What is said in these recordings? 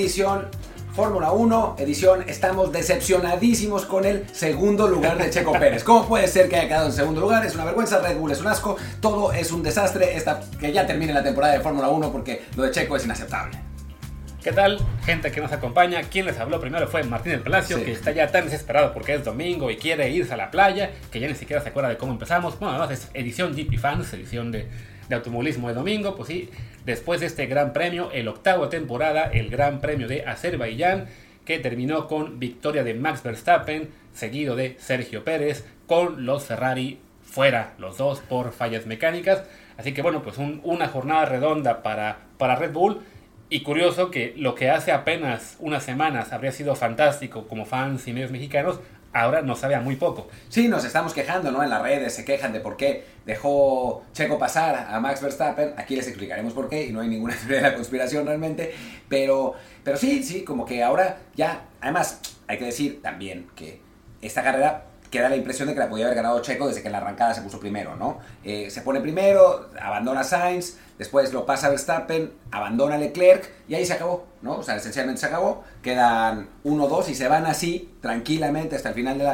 Edición Fórmula 1, edición, estamos decepcionadísimos con el segundo lugar de Checo Pérez. ¿Cómo puede ser que haya quedado en segundo lugar? Es una vergüenza, Red Bull es un asco, todo es un desastre, esta, que ya termine la temporada de Fórmula 1 porque lo de Checo es inaceptable. ¿Qué tal, gente que nos acompaña? Quien les habló primero fue Martín del Palacio, Sí. que está ya tan desesperado porque es domingo y quiere irse a la playa, que ya ni siquiera se acuerda de cómo empezamos. Bueno, además es edición GP Fans, edición de, de automovilismo de domingo. Pues sí, después de este gran premio, el octavo temporada, el gran premio de Azerbaiyán, que terminó con victoria de Max Verstappen, seguido de Sergio Pérez, con los Ferrari fuera, los dos por fallas mecánicas. Así que bueno, pues un- una jornada redonda para, para Red Bull. Y curioso que lo que hace apenas unas semanas habría sido fantástico como fans y medios mexicanos, ahora nos sabe a muy poco. Sí, nos estamos quejando, ¿no? En las redes se quejan de por qué dejó Checo pasar a Max Verstappen. Aquí les explicaremos por qué y no hay ninguna teoría de la conspiración realmente. Pero, pero sí, sí, como que ahora ya. Además, hay que decir también que esta carrera queda la impresión de que la podía haber ganado Checo desde que en la arrancada se puso primero, ¿no? Eh, se pone primero, abandona Sainz, después lo pasa Verstappen, abandona Leclerc y ahí se acabó, ¿no? O sea, esencialmente se acabó. Quedan 1-2 y se van así tranquilamente hasta el final de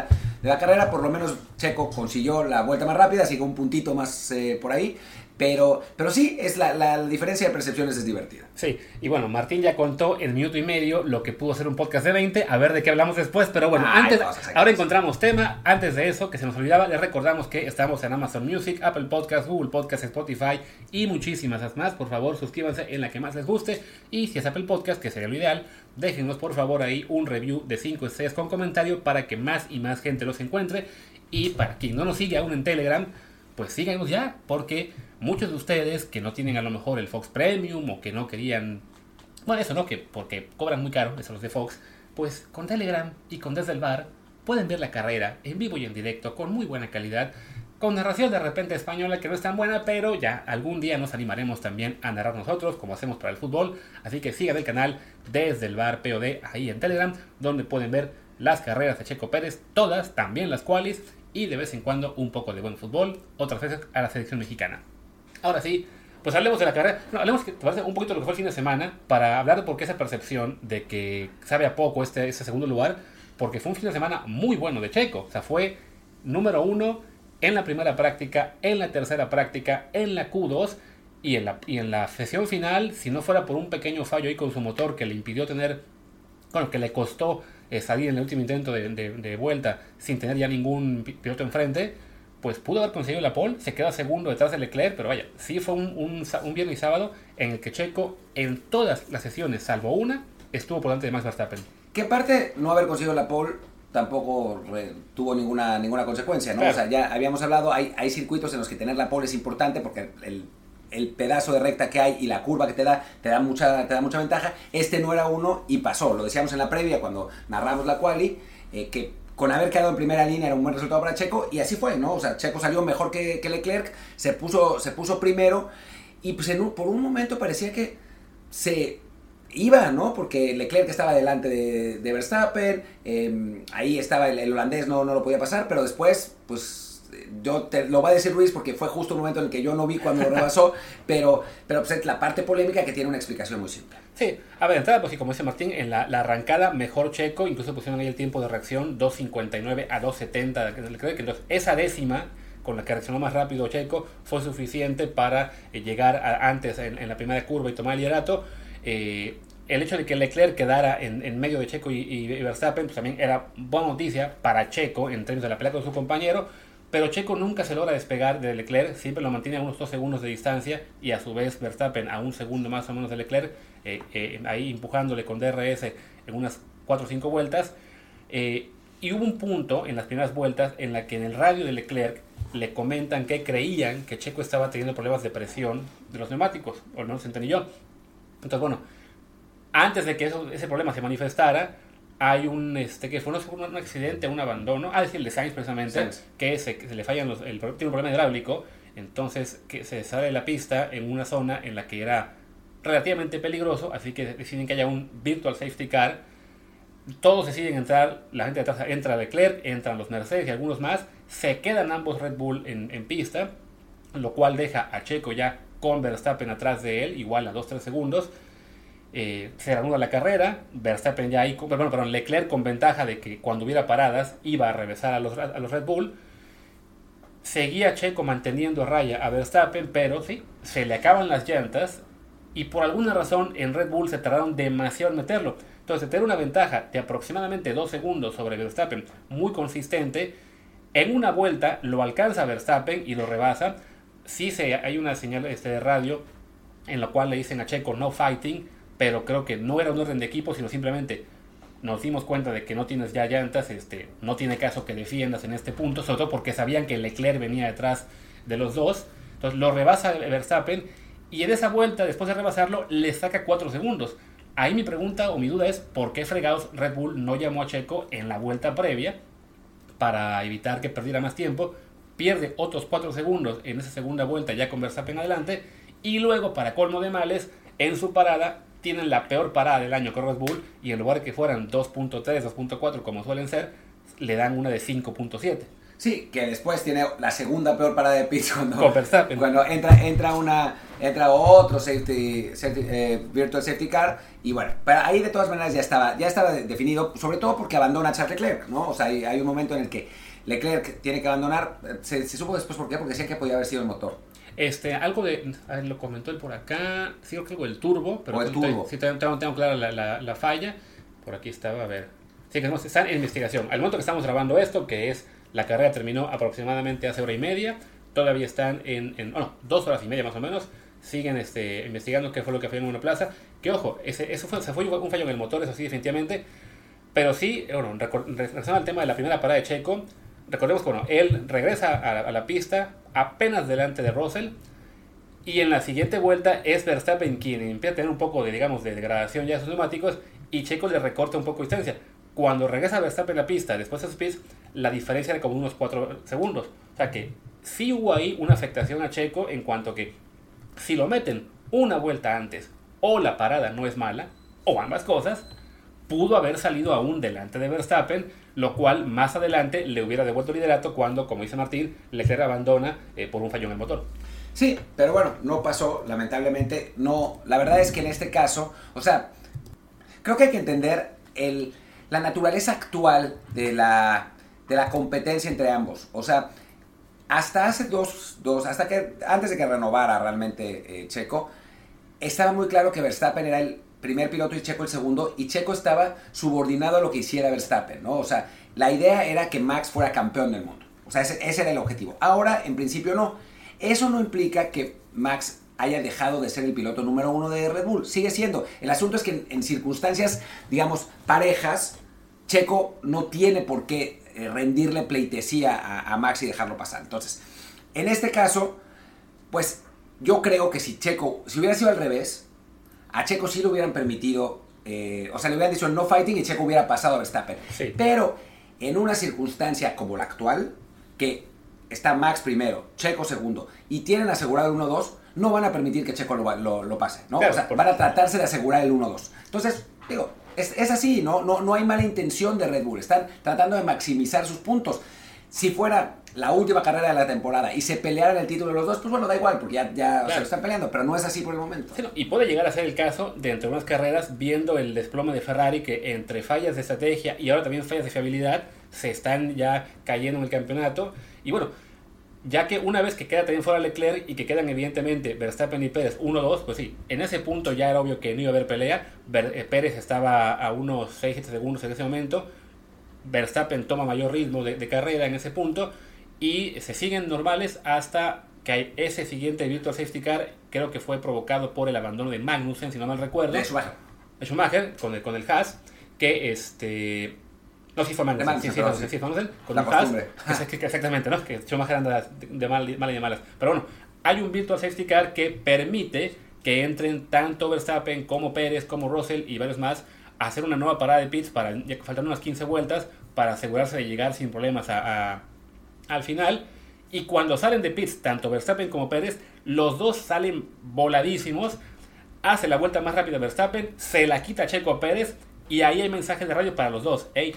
la, carrera. Por lo menos Checo consiguió la vuelta más rápida, sigue un puntito más eh, por ahí. Pero, pero sí, es la, la diferencia de percepciones es divertida. Sí, y bueno, Martín ya contó en minuto y medio lo que pudo ser un podcast de 20, a ver de qué hablamos después, pero bueno, Ay, antes, ahora encontramos tema, antes de eso, que se nos olvidaba, les recordamos que estamos en Amazon Music, Apple Podcast, Google Podcast, Spotify y muchísimas más, por favor suscríbanse en la que más les guste, y si es Apple Podcast, que sería lo ideal, déjenos por favor ahí un review de 5 estrellas con comentario para que más y más gente los encuentre, y para quien no nos sigue aún en Telegram, pues síganos ya, porque muchos de ustedes que no tienen a lo mejor el Fox Premium o que no querían, bueno, eso no, que porque cobran muy caro, eso los de Fox, pues con Telegram y con Desde el Bar pueden ver la carrera en vivo y en directo con muy buena calidad, con narración de repente española que no es tan buena, pero ya algún día nos animaremos también a narrar nosotros, como hacemos para el fútbol, así que sigan el canal Desde el Bar POD ahí en Telegram, donde pueden ver las carreras de Checo Pérez, todas, también las cuales, y de vez en cuando un poco de buen fútbol, otras veces a la selección mexicana. Ahora sí, pues hablemos de la carrera. No, hablemos un poquito de lo que fue el fin de semana para hablar de por qué esa percepción de que sabe a poco este, este segundo lugar, porque fue un fin de semana muy bueno de Checo. O sea, fue número uno en la primera práctica, en la tercera práctica, en la Q2 y en la, y en la sesión final, si no fuera por un pequeño fallo ahí con su motor que le impidió tener, bueno, que le costó eh, salir en el último intento de, de- de vuelta sin tener ya ningún pi- piloto enfrente, pues pudo haber conseguido la pole, se queda segundo detrás de Leclerc, pero vaya, sí fue un, un, un viernes y sábado en el que Checo en todas las sesiones, salvo una, estuvo por delante de Max Verstappen. Que aparte, no haber conseguido la pole tampoco re- tuvo ninguna, ninguna consecuencia, ¿no? Claro. O sea, ya habíamos hablado, hay, hay circuitos en los que tener la pole es importante porque el, el pedazo de recta que hay y la curva que te da, te da mucha, te da mucha ventaja. Este no era uno y pasó. Lo decíamos en la previa cuando narramos la quali, eh, que con haber quedado en primera línea era un buen resultado para Checo y así fue, ¿no? O sea, Checo salió mejor que, Leclerc, se puso, se puso primero y pues en un- por un momento parecía que se iba, ¿no? Porque Leclerc estaba delante de, de Verstappen, eh, ahí estaba el, el holandés, no, no lo podía pasar, pero después, pues yo te lo va a decir Luis porque fue justo un momento en el que yo no vi cuando lo rebasó, pero, pero pues, es la parte polémica que tiene una explicación muy simple. Sí, a ver, entrada, pues sí, como dice Martín, en la, la arrancada mejor Checo, incluso pusieron ahí el tiempo de reacción 2.59 a 2.70 de Leclerc, entonces esa décima con la que reaccionó más rápido Checo fue suficiente para eh, llegar a- antes en, en la primera curva y tomar el liderato. Eh, el hecho de que Leclerc quedara en, en medio de Checo y, y Verstappen pues también era buena noticia para Checo en términos de la pelea con su compañero, pero Checo nunca se logra despegar de Leclerc, siempre lo mantiene a unos 2 segundos de distancia y a su vez Verstappen a un segundo más o menos de Leclerc, eh, eh, ahí empujándole con DRS en unas 4 o 5 vueltas. Eh, y hubo un punto en las primeras vueltas en la que en el radio de Leclerc le comentan que creían que Checo estaba teniendo problemas de presión de los neumáticos, o al menos entendí yo. Entonces, bueno, antes de que ese problema se manifestara, hay un, este, que fue un, un accidente, un abandono, ah, es el de Sainz precisamente, Sainz. que se, le fallan los, el, tiene un problema hidráulico, entonces que se sale de la pista en una zona en la que era relativamente peligroso, así que deciden que haya un virtual safety car, todos deciden entrar, la gente de atrás entra Leclerc, entran los Mercedes y algunos más, se quedan ambos Red Bull en, en pista, lo cual deja a Checo ya con Verstappen atrás de él, igual a 2-3 segundos, eh, se reanuda la carrera, Verstappen ya ahí, perdón, perdón, Leclerc con ventaja de que cuando hubiera paradas iba a regresar a los, a los Red Bull. Seguía Checo manteniendo a raya a Verstappen, pero sí, se le acaban las llantas y por alguna razón en Red Bull se tardaron demasiado en meterlo. Entonces, tener una ventaja de aproximadamente 2 segundos sobre Verstappen, muy consistente, en una vuelta lo alcanza Verstappen y lo rebasa. Sí se, hay una señal este, de radio en la cual le dicen a Checo no fighting, pero creo que no era un orden de equipo, sino simplemente nos dimos cuenta de que no tienes ya llantas, este, no tiene caso que defiendas en este punto, sobre todo porque sabían que Leclerc venía detrás de los dos. Entonces lo rebasa Verstappen y en esa vuelta, después de rebasarlo, le saca 4 segundos. Ahí mi pregunta o mi duda es por qué fregados Red Bull no llamó a Checo en la vuelta previa para evitar que perdiera más tiempo. Pierde otros 4 segundos en esa segunda vuelta ya con Verstappen adelante. Y luego, para colmo de males, en su parada tienen la peor parada del año con Red Bull y en lugar de que fueran 2.3, 2.4 como suelen ser, le dan una de 5.7. Sí, que después tiene la segunda peor parada de pits cuando, cuando entra, entra, una, entra otro safety, eh, virtual safety car y bueno, pero ahí de todas maneras ya estaba, ya estaba definido, sobre todo porque abandona Charles Leclerc, ¿no? O sea, hay, hay un momento en el que Leclerc tiene que abandonar, se, se, supo después por qué, porque decía que podía haber sido el motor. Este, algo de, a ver, lo comentó él por acá, sí, creo que el turbo, pero o el turbo. sí, tengo, tengo, clara la, la, la, falla, por aquí estaba, a ver, sí, que están en investigación, al momento que estamos grabando esto, que es la carrera terminó aproximadamente hace hora y media. Todavía están en, en bueno, dos horas y media más o menos. Siguen este, investigando qué fue lo que fue en una plaza. Que ojo, ese, eso fue, se fue un fallo en el motor, eso sí, definitivamente. Pero sí, bueno, regresando al tema de la primera parada de Checo, recordemos que bueno, él regresa a la, pista apenas delante de Russell. Y en la siguiente vuelta es Verstappen quien empieza a tener un poco de, digamos, de degradación ya de sus neumáticos y Checo le recorta un poco de distancia. Cuando regresa Verstappen a la pista después de Speed, la diferencia era como unos 4 segundos. O sea que sí hubo ahí una afectación a Checo en cuanto que si lo meten una vuelta antes o la parada no es mala, o ambas cosas, pudo haber salido aún delante de Verstappen, lo cual más adelante le hubiera devuelto el liderato cuando, como dice Martín, Leclerc abandona eh, por un fallo en el motor. Sí, pero bueno, no pasó, lamentablemente. No, la verdad es que en este caso, o sea, creo que hay que entender el, la naturaleza actual de la, de la competencia entre ambos. O sea, hasta hace dos, dos hasta que antes de que renovara realmente eh, Checo, estaba muy claro que Verstappen era el primer piloto y Checo el segundo, y Checo estaba subordinado a lo que hiciera Verstappen, ¿no? O sea, la idea era que Max fuera campeón del mundo. O sea, ese, era el objetivo. Ahora, en principio, no. Eso no implica que Max haya dejado de ser el piloto número uno de Red Bull. Sigue siendo. El asunto es que en, circunstancias, digamos, parejas, Checo no tiene por qué eh, rendirle pleitesía a, Max y dejarlo pasar. Entonces, en este caso, pues yo creo que si Checo, si hubiera sido al revés, a Checo sí le hubieran permitido, eh, o sea, le hubieran dicho no fighting y Checo hubiera pasado a Verstappen. Sí. Pero en una circunstancia como la actual, que está Max primero, Checo segundo, y tienen asegurado el 1-2, no van a permitir que Checo lo, lo, lo pase, ¿no? Claro, o sea, van a tratarse de asegurar el 1-2. Entonces, digo, es, es así, ¿no? No, no hay mala intención de Red Bull, están tratando de maximizar sus puntos. Si fuera la última carrera de la temporada y se pelearan el título de los dos, pues bueno, da igual, porque ya, ya Claro. se lo están peleando, pero no es así por el momento. Sí, no, y puede llegar a ser el caso de entre unas carreras, viendo el desplome de Ferrari, que entre fallas de estrategia y ahora también fallas de fiabilidad, se están ya cayendo en el campeonato. Y bueno, ya que una vez que queda también fuera Leclerc y que quedan evidentemente Verstappen y Pérez 1-2, pues sí, en ese punto ya era obvio que no iba a haber pelea. Eh, Pérez estaba a unos 6-7 segundos en ese momento. Verstappen toma mayor ritmo de, de carrera en ese punto y se siguen normales hasta que hay ese siguiente Virtual Safety Car, creo que fue provocado por el abandono de Magnussen, si no mal recuerdo, De Schumacher. de Schumacher con el, con el Haas, que este... No, sí fue Magnussen, Magnussen, sí, sí, sí, sí. fue Magnussen, con La el Haas, costumbre. es- que- que exactamente, ¿no? Que Schumacher anda de, de mal, mal y de malas. Pero bueno, hay un Virtual Safety Car que permite que entren tanto Verstappen como Pérez, como Russell y varios más a hacer una nueva parada de pits para, ya que faltan unas 15 vueltas, para asegurarse de llegar sin problemas a, al final. Y cuando salen de pits, tanto Verstappen como Pérez, los dos salen voladísimos. Hace la vuelta más rápida Verstappen, se la quita Checo Pérez y ahí hay mensajes de radio para los dos. Ey,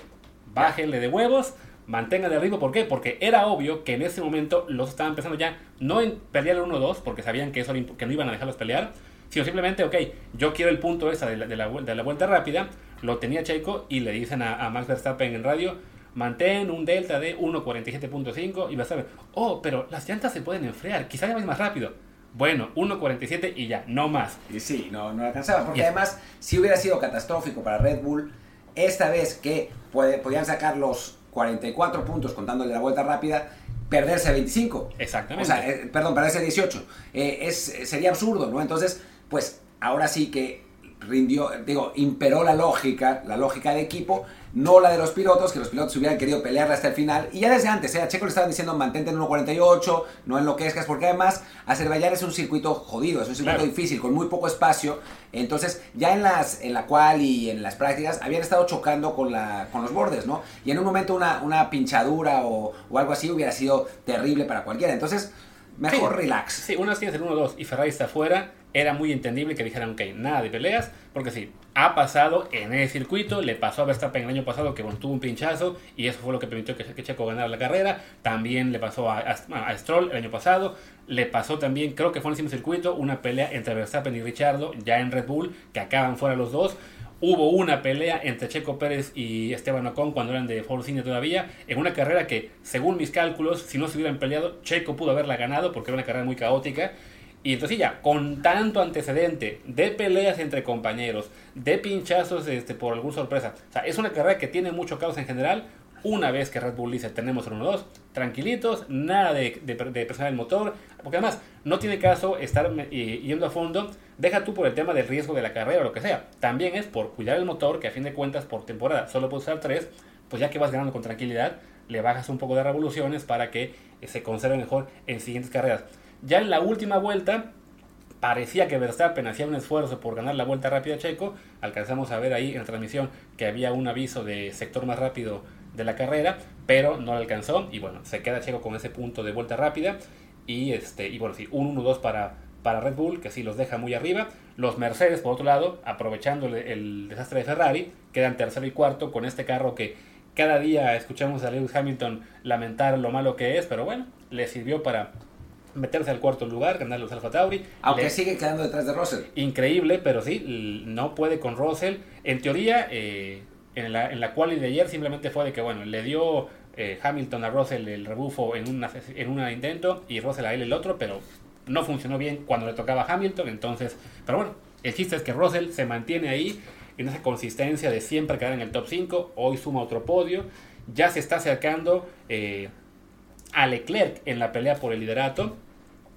bájenle de huevos, mantengan el ritmo. ¿Por qué? Porque era obvio que en ese momento los estaban pensando ya no en pelear el 1-2, porque sabían que, eso, que no iban a dejarlos pelear, sino simplemente, ok, yo quiero el punto esa de la, de la vuelta rápida, lo tenía Checo y le dicen a, a Max Verstappen en radio, mantén un delta de 1.47.5 y vas a ver, oh, pero las llantas se pueden enfriar, quizás ya vais más rápido. Bueno, 1.47 y ya, no más. Y sí, no, no alcanzaba, porque además, si hubiera sido catastrófico para Red Bull, esta vez que puede- podían sacar los 44 puntos contándole la vuelta rápida, perderse 25. Exactamente. O sea, eh, perdón, perderse 18. Eh, es, sería absurdo, ¿no? Entonces, pues ahora sí que rindió, digo, imperó la lógica, la lógica de equipo, no la de los pilotos, que los pilotos hubieran querido pelearla hasta el final. Y ya desde antes, ¿eh? a Checo le estaban diciendo mantente en 1.48, no enloquezcas, porque además Azerbaiyán es un circuito jodido, es un circuito Claro. difícil, con muy poco espacio. Entonces, ya en las en la cual y en las prácticas habían estado chocando con, la, con los bordes, ¿no? Y en un momento una, una pinchadura o, o algo así hubiera sido terrible para cualquiera. Entonces, mejor Sí. relax. Sí, una vez tienes el 1-2 y Ferrari está afuera, era muy entendible que dijeran, ok, nada de peleas, porque sí, ha pasado en ese circuito, le pasó a Verstappen el año pasado que bueno, tuvo un pinchazo y eso fue lo que permitió que, que Checo ganara la carrera, también le pasó a, a- a Stroll el año pasado, le pasó también, creo que fue en el mismo circuito, una pelea entre Verstappen y Richardo, ya en Red Bull, que acaban fuera los dos. Hubo una pelea entre Checo Pérez y Esteban Ocon cuando eran de Force India todavía, en una carrera que, según mis cálculos, si no se hubieran peleado, Checo pudo haberla ganado porque era una carrera muy caótica. Y entonces ya, con tanto antecedente de peleas entre compañeros, de pinchazos este, por alguna sorpresa, o sea, es una carrera que tiene mucho caos en general. Una vez que Red Bull dice tenemos el 1-2, tranquilitos, nada de, de, de presionar el motor, porque además no tiene caso estar eh, yendo a fondo, deja tú por el tema del riesgo de la carrera o lo que sea, también es por cuidar el motor, que a fin de cuentas por temporada solo puedes usar 3, pues ya que vas ganando con tranquilidad, le bajas un poco de revoluciones para que eh, se conserve mejor en siguientes carreras. Ya en la última vuelta, parecía que Verstappen hacía un esfuerzo por ganar la vuelta rápida a Checo. Alcanzamos a ver ahí en la transmisión que había un aviso de sector más rápido de la carrera, pero no lo alcanzó. Y bueno, se queda Checo con ese punto de vuelta rápida. Y, este, y bueno, sí, un 1-2 para, para Red Bull, que sí los deja muy arriba. Los Mercedes, por otro lado, aprovechando el, el desastre de Ferrari, quedan tercero y cuarto con este carro que cada día escuchamos a Lewis Hamilton lamentar lo malo que es, pero bueno, le sirvió para meterse al cuarto lugar, ganar los Alfa Tauri. Aunque Le- sigue quedando detrás de Russell. increíble, pero sí, no puede con Russell. En teoría, eh, en la, en la quali de ayer simplemente fue de que, bueno, le dio eh, Hamilton a Russell el rebufo en una en un intento y Russell a él el otro, pero no funcionó bien cuando le tocaba a Hamilton, entonces, pero bueno, el chiste es que Russell se mantiene ahí en esa consistencia de siempre quedar en el top 5, hoy suma otro podio, ya se está acercando eh, a Leclerc en la pelea por el liderato,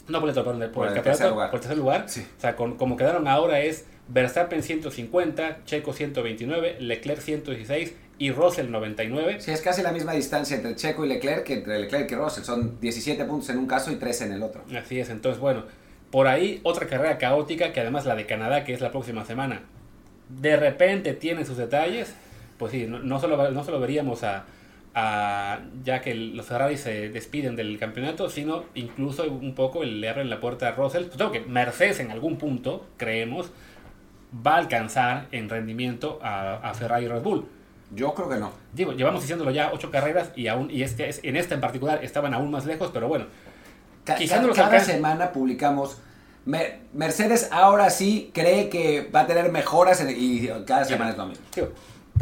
no por el, por el, Por el tercer lugar. por tercer lugar, Sí. o sea, con- como quedaron ahora es Verstappen 150, Checo 129, Leclerc 116 y Russell 99. Sí, es casi la misma distancia entre Checo y Leclerc que entre Leclerc y Russell. Son 17 puntos en un caso y 13 en el otro. Así es, entonces bueno, por ahí otra carrera caótica que además la de Canadá, que es la próxima semana, de repente tiene sus detalles, pues sí, no, no solo, no solo veríamos a, a- ya que el- los Ferrari se despiden del campeonato, sino incluso un poco le abren la puerta a Russell. Pues tengo que Mercedes en algún punto, creemos, va a alcanzar en rendimiento a, a Ferrari y Red Bull. Yo creo que no. Digo, llevamos diciéndolo ya ocho carreras y aún y este es- en esta en particular estaban aún más lejos, pero bueno, Ca- Quizás ca- no los cada semana publicamos. Mer- Mercedes ahora sí cree que va a tener mejoras en- y cada semana es lo mismo. Digo,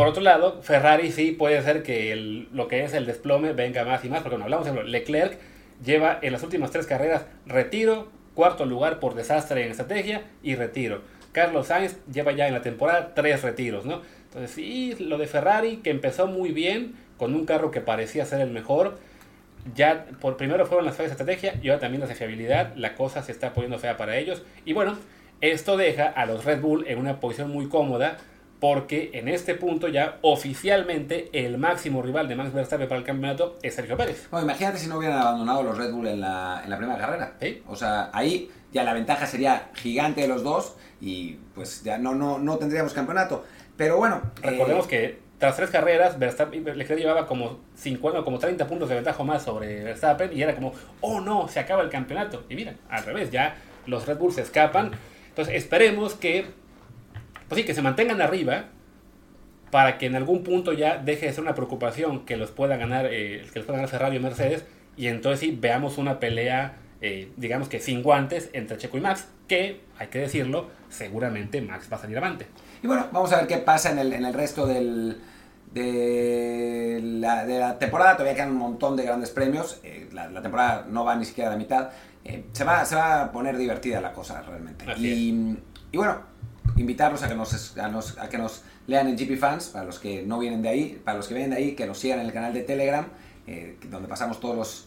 por otro lado, Ferrari sí puede ser que lo que es el desplome venga más y más, porque bueno, hablamos de Leclerc lleva en las últimas tres carreras retiro, cuarto lugar por desastre en estrategia y retiro. Carlos Sainz lleva ya en la temporada tres retiros, ¿no? Entonces sí, lo de Ferrari que empezó muy bien con un carro que parecía ser el mejor, ya por primero fueron las fallas de estrategia y ahora también las de fiabilidad, la cosa se está poniendo fea para ellos y bueno, esto deja a los Red Bull en una posición muy cómoda porque en este punto ya oficialmente el máximo rival de Max Verstappen para el campeonato es Sergio Pérez. Bueno, imagínate si no hubieran abandonado los Red Bull en la, en la primera carrera. Sí. O sea, ahí ya la ventaja sería gigante de los dos y pues ya no, no, no tendríamos campeonato. Pero bueno, Recordemos eh, que tras tres carreras, Verstappen, Leclerc llevaba como 50 como 30 puntos de ventaja más sobre Verstappen y era como, oh no, se acaba el campeonato. Y mira, al revés, ya los Red Bull se escapan. Entonces esperemos que, pues sí, que se mantengan arriba para que en algún punto ya deje de ser una preocupación que los pueda ganar, eh, que los pueda ganar Ferrari o Mercedes y entonces sí veamos una pelea eh, digamos que sin guantes entre Checo y Max, que, hay que decirlo, seguramente Max va a salir avante. Y bueno, vamos a ver qué pasa en el, en el resto del, de, la, de la temporada. Todavía quedan un montón de grandes premios. Eh, la, la temporada no va ni siquiera a la mitad. Eh, se, va, se va a poner divertida la cosa realmente. Y, y bueno, invitarlos a que nos, a, nos- a que nos lean en GP Fans, para los que no vienen de ahí, para los que vienen de ahí, que nos sigan en el canal de Telegram, eh, donde pasamos todos los,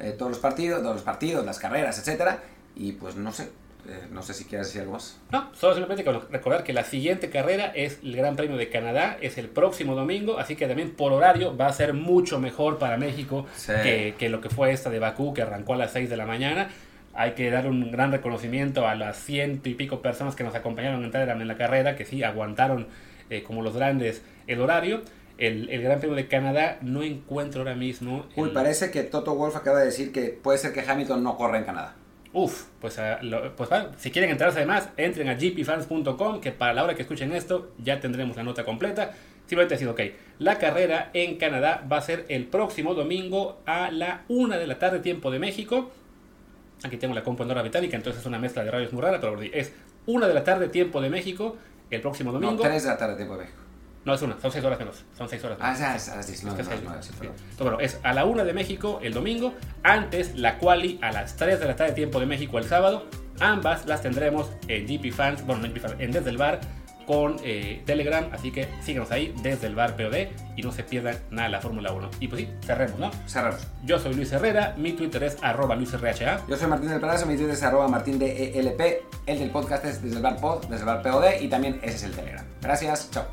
eh, todos los partidos, todos los partidos, las carreras, etcétera. Y pues no sé, eh, no sé si quieres decir algo más. No, solo simplemente recordar que la siguiente carrera es el Gran Premio de Canadá, es el próximo domingo, así que también por horario va a ser mucho mejor para México Sí. que, que lo que fue esta de Bakú, que arrancó a las 6 de la mañana. Hay que dar un gran reconocimiento a las ciento y pico personas que nos acompañaron en Telegram en la carrera, que sí aguantaron eh, como los grandes el horario. El, el Gran Premio de Canadá no encuentro ahora mismo. Uy, parece que Toto Wolf acaba de decir que puede ser que Hamilton no corra en Canadá. Uf, pues, ah, lo- pues va, si quieren enterarse además, entren a gpfans.com, que para la hora que escuchen esto ya tendremos la nota completa. Simplemente decir, ok, la carrera en Canadá va a ser el próximo domingo a la 1 de la tarde, tiempo de México. Aquí tengo la hora británica, entonces es una mezcla de radios muy rara, pero es 1 de la tarde, tiempo de México, el próximo No, domingo. 3 de la tarde, tiempo de México. No, es una, son 6 horas menos. Son 6 horas menos. Ah, ya, es a las 19. Es que no, es no, el- sí, sí. perdón. Entonces, bueno, es a la 1 de México el domingo, antes la quali a las 3 de la tarde tiempo de México el sábado. Ambas las tendremos en GP Fans, bueno, no en GP Fans, en Desde el Bar con eh, Telegram, así que síganos ahí desde el bar POD y no se pierdan nada de la Fórmula 1. Y pues sí, cerremos, ¿no? Cerramos. Yo soy Luis Herrera, mi Twitter es arroba luisrha. Yo soy Martín del Palacio, mi Twitter es arroba martín de ELP, el del podcast es desde el bar pod, desde el bar POD y también ese es el Telegram. Gracias, chao.